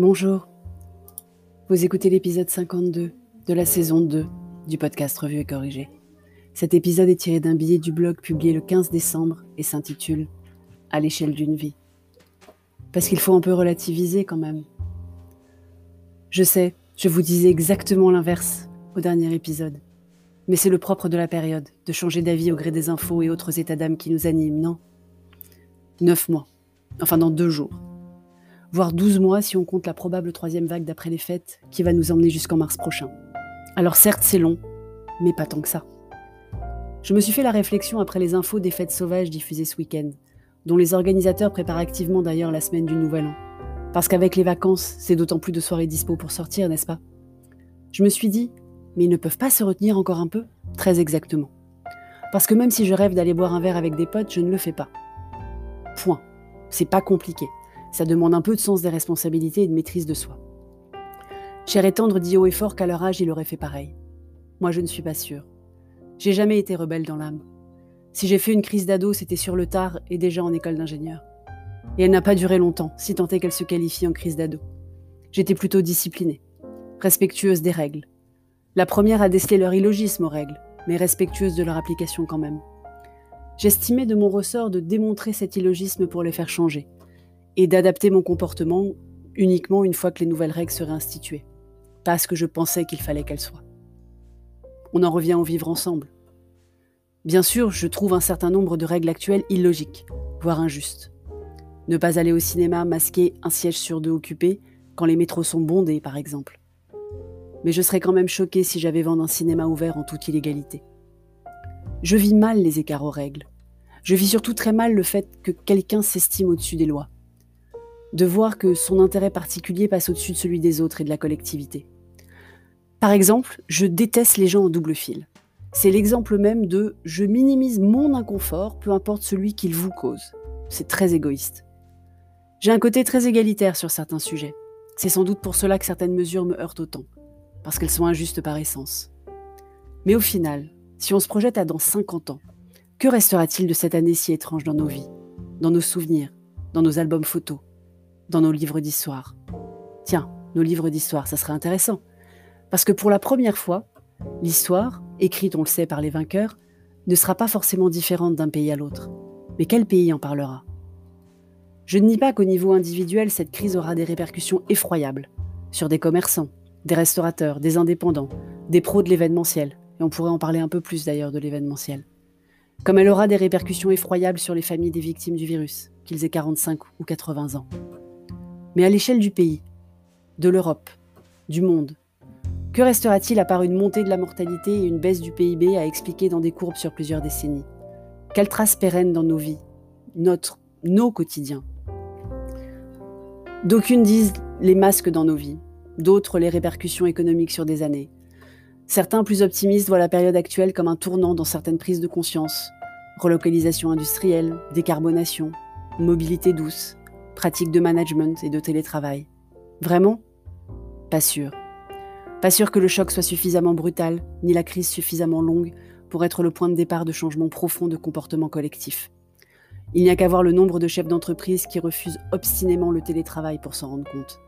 Bonjour. Vous écoutez l'épisode 52 de la saison 2 du podcast Revue et Corrigé. Cet épisode est tiré d'un billet du blog publié le 15 décembre et s'intitule À l'échelle d'une vie. Parce qu'il faut un peu relativiser quand même. Je sais, je vous disais exactement l'inverse au dernier épisode. Mais c'est le propre de la période, de changer d'avis au gré des infos et autres états d'âme qui nous animent, non? Neuf mois. Enfin, dans deux jours. Voire douze mois si on compte la probable troisième vague d'après les fêtes qui va nous emmener jusqu'en mars prochain. Alors certes, c'est long, mais pas tant que ça. Je me suis fait la réflexion après les infos des fêtes sauvages diffusées ce week-end, dont les organisateurs préparent activement d'ailleurs la semaine du Nouvel An. Parce qu'avec les vacances, c'est d'autant plus de soirées dispo pour sortir, n'est-ce pas? Je me suis dit, mais ils ne peuvent pas se retenir encore un peu? Très exactement. Parce que même si je rêve d'aller boire un verre avec des potes, je ne le fais pas. Point. C'est pas compliqué. Ça demande un peu de sens des responsabilités et de maîtrise de soi. Cher et tendre dit haut et fort qu'à leur âge, il aurait fait pareil. Moi, je ne suis pas sûre. J'ai jamais été rebelle dans l'âme. Si j'ai fait une crise d'ado, c'était sur le tard et déjà en école d'ingénieur. Et elle n'a pas duré longtemps, si tant est qu'elle se qualifie en crise d'ado. J'étais plutôt disciplinée, respectueuse des règles. La première a décelé leur illogisme aux règles, mais respectueuse de leur application quand même. J'estimais de mon ressort de démontrer cet illogisme pour les faire changer, et d'adapter mon comportement uniquement une fois que les nouvelles règles seraient instituées, pas ce que je pensais qu'il fallait qu'elles soient. On en revient au vivre ensemble. Bien sûr, je trouve un certain nombre de règles actuelles illogiques, voire injustes. Ne pas aller au cinéma masquer un siège sur deux occupé quand les métros sont bondés, par exemple. Mais je serais quand même choquée si j'avais vent d'un cinéma ouvert en toute illégalité. Je vis mal les écarts aux règles. Je vis surtout très mal le fait que quelqu'un s'estime au-dessus des lois. De voir que son intérêt particulier passe au-dessus de celui des autres et de la collectivité. Par exemple, je déteste les gens en double fil. C'est l'exemple même de je minimise mon inconfort, peu importe celui qu'il vous cause. C'est très égoïste. J'ai un côté très égalitaire sur certains sujets. C'est sans doute pour cela que certaines mesures me heurtent autant, parce qu'elles sont injustes par essence. Mais au final, si on se projette à dans 50 ans, que restera-t-il de cette année si étrange dans nos vies, dans nos souvenirs, dans nos albums photos, dans nos livres d'histoire Tiens, nos livres d'histoire, ça serait intéressant. Parce que pour la première fois, l'histoire, écrite on le sait par les vainqueurs, ne sera pas forcément différente d'un pays à l'autre. Mais quel pays en parlera? Je ne nie pas qu'au niveau individuel, cette crise aura des répercussions effroyables sur des commerçants, des restaurateurs, des indépendants, des pros de l'événementiel, et on pourrait en parler un peu plus d'ailleurs de l'événementiel. Comme elle aura des répercussions effroyables sur les familles des victimes du virus, qu'ils aient 45 ou 80 ans. Mais à l'échelle du pays, de l'Europe, du monde, que restera-t-il à part une montée de la mortalité et une baisse du PIB à expliquer dans des courbes sur plusieurs décennies? Quelle trace pérenne dans nos vies, notre, nos quotidiens? D'aucunes disent les masques dans nos vies, d'autres les répercussions économiques sur des années. Certains plus optimistes voient la période actuelle comme un tournant dans certaines prises de conscience. Relocalisation industrielle, décarbonation, mobilité douce, pratiques de management et de télétravail. Vraiment? Pas sûr. Pas sûr que le choc soit suffisamment brutal, ni la crise suffisamment longue pour être le point de départ de changements profonds de comportement collectif. Il n'y a qu'à voir le nombre de chefs d'entreprise qui refusent obstinément le télétravail pour s'en rendre compte.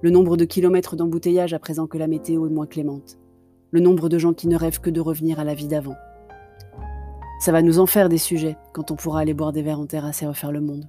Le nombre de kilomètres d'embouteillage à présent que la météo est moins clémente. Le nombre de gens qui ne rêvent que de revenir à la vie d'avant. Ça va nous en faire des sujets quand on pourra aller boire des verres en terrasse et refaire le monde.